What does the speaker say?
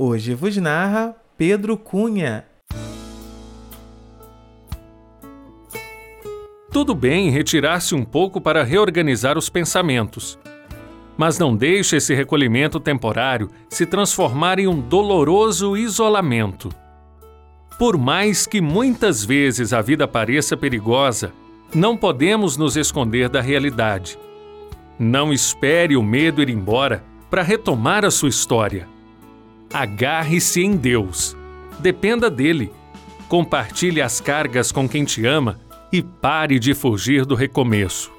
Hoje vos narra Pedro Cunha. Tudo bem retirar-se um pouco para reorganizar os pensamentos. Mas não deixe esse recolhimento temporário se transformar em um doloroso isolamento. Por mais que muitas vezes a vida pareça perigosa, não podemos nos esconder da realidade. Não espere o medo ir embora para retomar a sua história. Agarre-se em Deus. Dependa dele. Compartilhe as cargas com quem te ama e pare de fugir do recomeço.